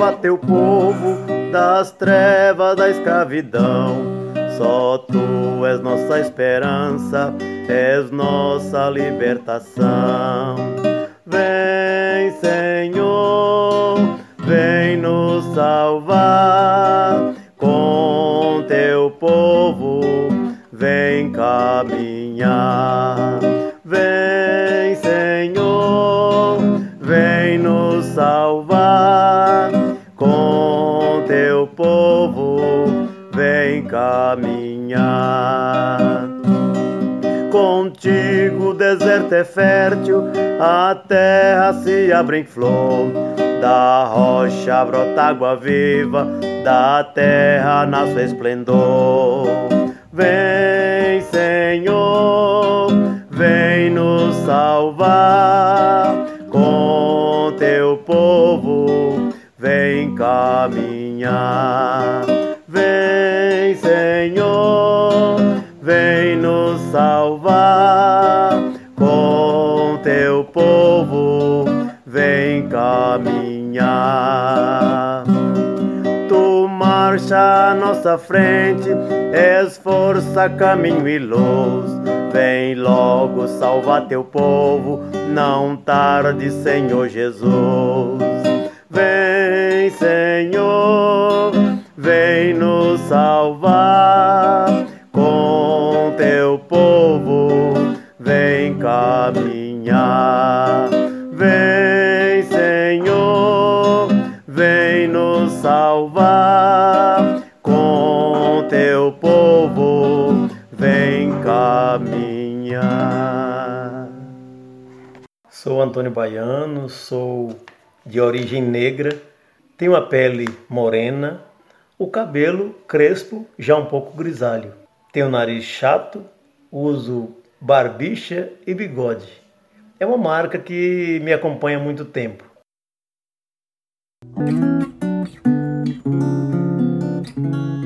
Vem salvar teu povo das trevas da escravidão. Só tu és nossa esperança, és nossa libertação. Vem, Senhor, vem nos salvar. Com teu povo, vem caminhar. Caminhar. Contigo o deserto é fértil, a terra se abre em flor. Da rocha brota água viva, da terra nasce esplendor. Vem, Senhor, vem nos salvar. Com teu povo, vem caminhar. Salvar. Com teu povo, vem caminhar. Tu marcha à nossa frente, és força, caminho e luz. Vem logo salvar teu povo, não tarde, Senhor Jesus. Vem, Senhor, vem nos salvar. Sou Antônio Baiano, sou de origem negra, tenho a pele morena, o cabelo crespo, já um pouco grisalho. Tenho nariz chato, uso barbicha e bigode. É uma marca que me acompanha há muito tempo. No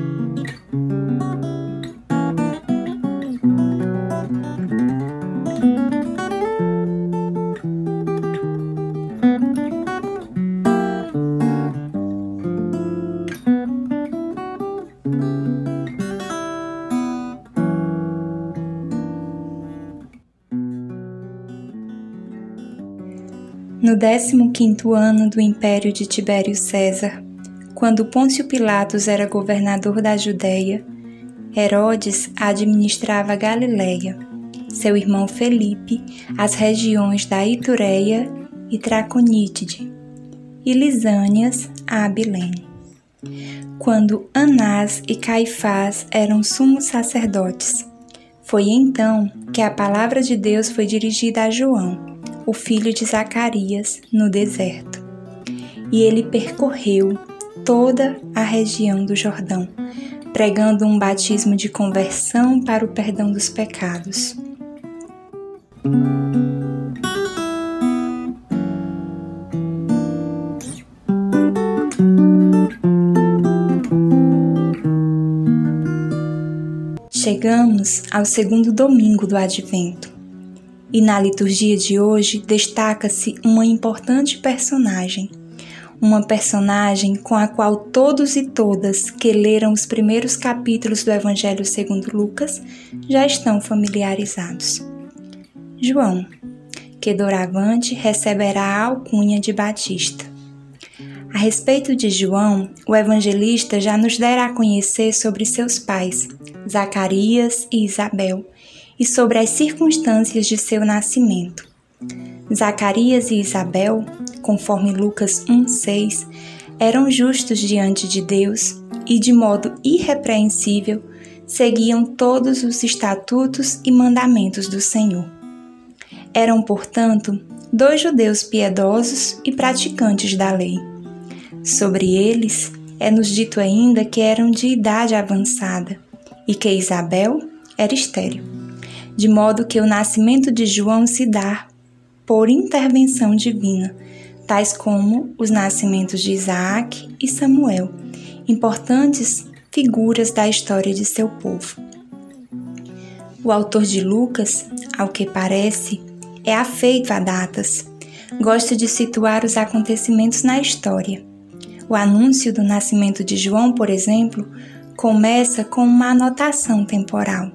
15º ano do império de Tibério César, quando Pôncio Pilatos era governador da Judéia, Herodes administrava Galiléia, seu irmão Felipe as regiões da Itureia e Traconítide, e Lisânias a Abilene. Quando Anás e Caifás eram sumos sacerdotes, foi então que a palavra de Deus foi dirigida a João, o filho de Zacarias, no deserto. E ele percorreu toda a região do Jordão, pregando um batismo de conversão para o perdão dos pecados. Chegamos ao segundo domingo do Advento e na liturgia de hoje destaca-se uma importante personagem, uma personagem com a qual todos e todas que leram os primeiros capítulos do Evangelho segundo Lucas já estão familiarizados. João, que doravante receberá a alcunha de Batista. A respeito de João, o evangelista já nos dera a conhecer sobre seus pais, Zacarias e Isabel, e sobre as circunstâncias de seu nascimento. Zacarias e Isabel, conforme Lucas 1,6, eram justos diante de Deus e, de modo irrepreensível, seguiam todos os estatutos e mandamentos do Senhor. Eram, portanto, dois judeus piedosos e praticantes da lei. Sobre eles, é-nos dito ainda que eram de idade avançada e que Isabel era estéril, de modo que o nascimento de João se dá por intervenção divina, tais como os nascimentos de Isaac e Samuel, importantes figuras da história de seu povo. O autor de Lucas, ao que parece, é afeito a datas, gosta de situar os acontecimentos na história o anúncio do nascimento de João, por exemplo, começa com uma anotação temporal,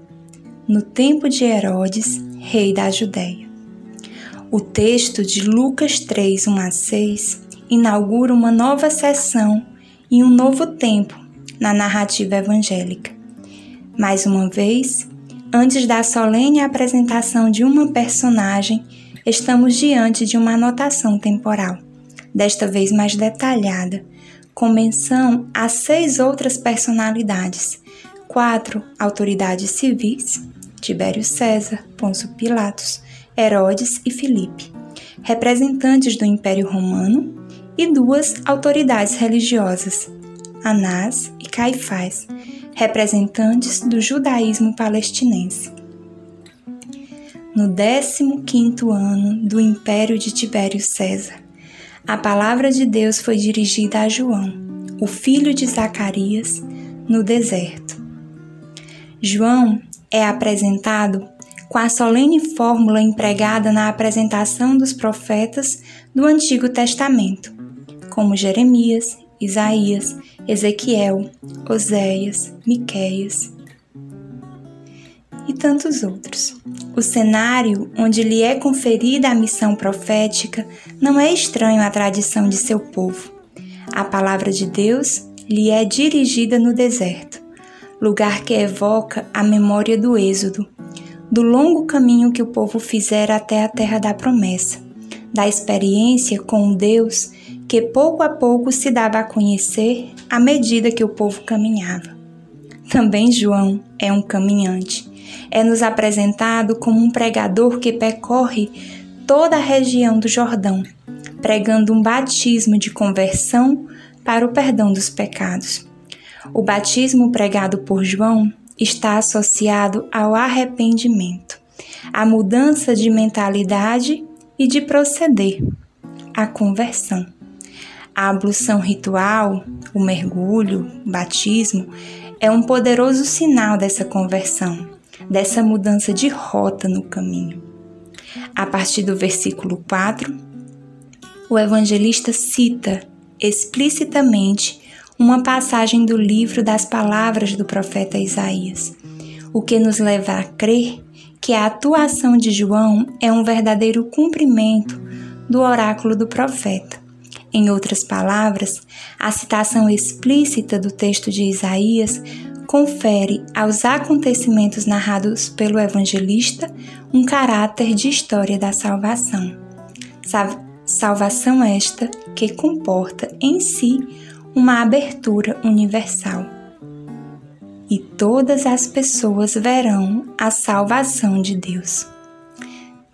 no tempo de Herodes, rei da Judéia. O texto de Lucas 3, 1 a 6 inaugura uma nova sessão e um novo tempo na narrativa evangélica. Mais uma vez, antes da solene apresentação de uma personagem, estamos diante de uma anotação temporal, desta vez mais detalhada, com menção a seis outras personalidades, quatro autoridades civis, Tibério César, Pôncio Pilatos, Herodes e Filipe, representantes do Império Romano, e duas autoridades religiosas, Anás e Caifás, representantes do judaísmo palestinense. No 15º ano do Império de Tibério César, a palavra de Deus foi dirigida a João, o filho de Zacarias, no deserto. João é apresentado com a solene fórmula empregada na apresentação dos profetas do Antigo Testamento, como Jeremias, Isaías, Ezequiel, Oséias, Miqueias e tantos outros. O cenário onde lhe é conferida a missão profética não é estranho à tradição de seu povo. A palavra de Deus lhe é dirigida no deserto, lugar que evoca a memória do Êxodo, do longo caminho que o povo fizera até a terra da promessa, da experiência com um Deus que pouco a pouco se dava a conhecer à medida que o povo caminhava. Também João é um caminhante é nos apresentado como um pregador que percorre toda a região do Jordão, pregando um batismo de conversão para o perdão dos pecados. O batismo pregado por João está associado ao arrependimento, à mudança de mentalidade e de proceder, à conversão. A ablução ritual, o mergulho, o batismo, é um poderoso sinal dessa conversão dessa mudança de rota no caminho. A partir do versículo 4, o evangelista cita explicitamente uma passagem do livro das palavras do profeta Isaías, o que nos leva a crer que a atuação de João é um verdadeiro cumprimento do oráculo do profeta. Em outras palavras, a citação explícita do texto de Isaías confere aos acontecimentos narrados pelo evangelista um caráter de história da salvação. Salvação esta que comporta em si uma abertura universal. E todas as pessoas verão a salvação de Deus.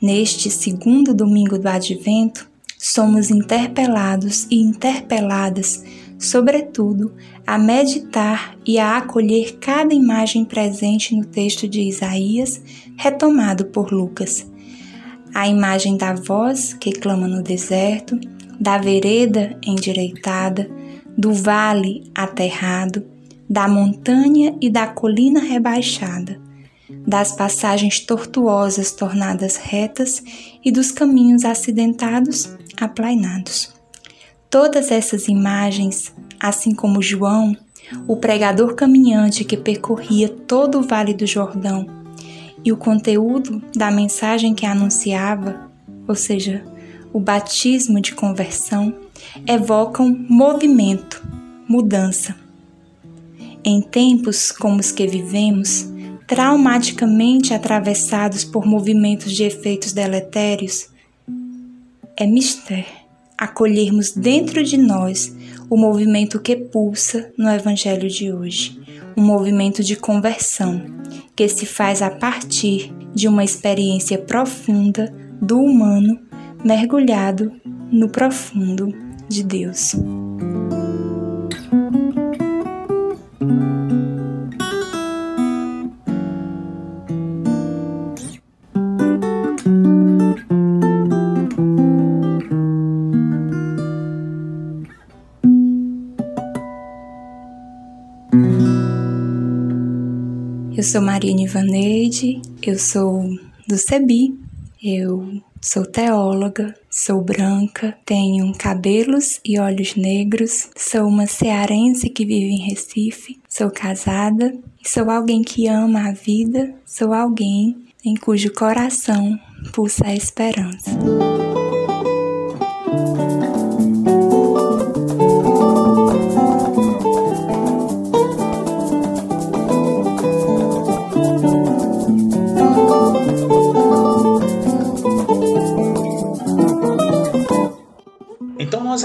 Neste segundo domingo do Advento, somos interpelados e interpeladas, sobretudo, a meditar e a acolher cada imagem presente no texto de Isaías, retomado por Lucas. A imagem da voz que clama no deserto, da vereda endireitada, do vale aterrado, da montanha e da colina rebaixada, das passagens tortuosas tornadas retas e dos caminhos acidentados aplainados. Todas essas imagens, assim como João, o pregador caminhante que percorria todo o Vale do Jordão, e o conteúdo da mensagem que anunciava, ou seja, o batismo de conversão, evocam movimento, mudança. Em tempos como os que vivemos, traumaticamente atravessados por movimentos de efeitos deletérios, é mistério acolhermos dentro de nós o movimento que pulsa no Evangelho de hoje, um movimento de conversão que se faz a partir de uma experiência profunda do humano mergulhado no profundo de Deus. Eu sou Marina Ivaneide, eu sou do CEBI, eu sou teóloga, sou branca, tenho cabelos e olhos negros, sou uma cearense que vive em Recife, sou casada sou alguém que ama a vida, sou alguém em cujo coração pulsa a esperança.